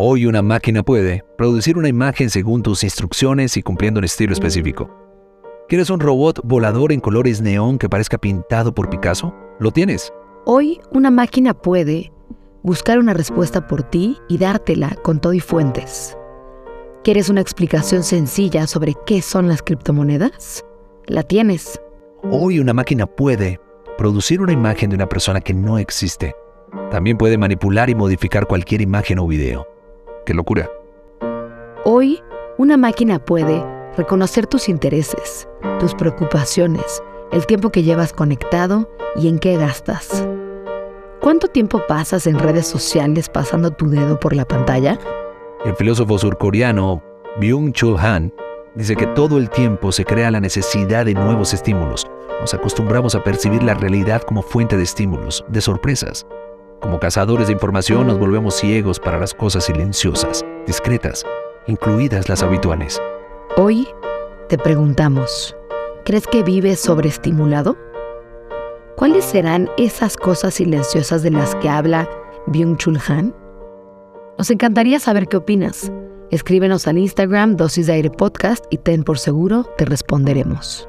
Hoy una máquina puede producir una imagen según tus instrucciones y cumpliendo un estilo específico. ¿Quieres un robot volador en colores neón que parezca pintado por Picasso? Lo tienes. Hoy una máquina puede buscar una respuesta por ti y dártela con todo y fuentes. ¿Quieres una explicación sencilla sobre qué son las criptomonedas? La tienes. Hoy una máquina puede producir una imagen de una persona que no existe. También puede manipular y modificar cualquier imagen o video. ¡Qué locura! Hoy, una máquina puede reconocer tus intereses, tus preocupaciones, el tiempo que llevas conectado y en qué gastas. ¿Cuánto tiempo pasas en redes sociales pasando tu dedo por la pantalla? El filósofo surcoreano Byung-Chul Han dice que todo el tiempo se crea la necesidad de nuevos estímulos. Nos acostumbramos a percibir la realidad como fuente de estímulos, de sorpresas. Como cazadores de información nos volvemos ciegos para las cosas silenciosas, discretas, incluidas las habituales. Hoy te preguntamos, ¿crees que vives sobreestimulado? ¿Cuáles serán esas cosas silenciosas de las que habla Byung-Chul Han? Nos encantaría saber qué opinas. Escríbenos al Instagram Dosis de Aire Podcast y ten por seguro te responderemos.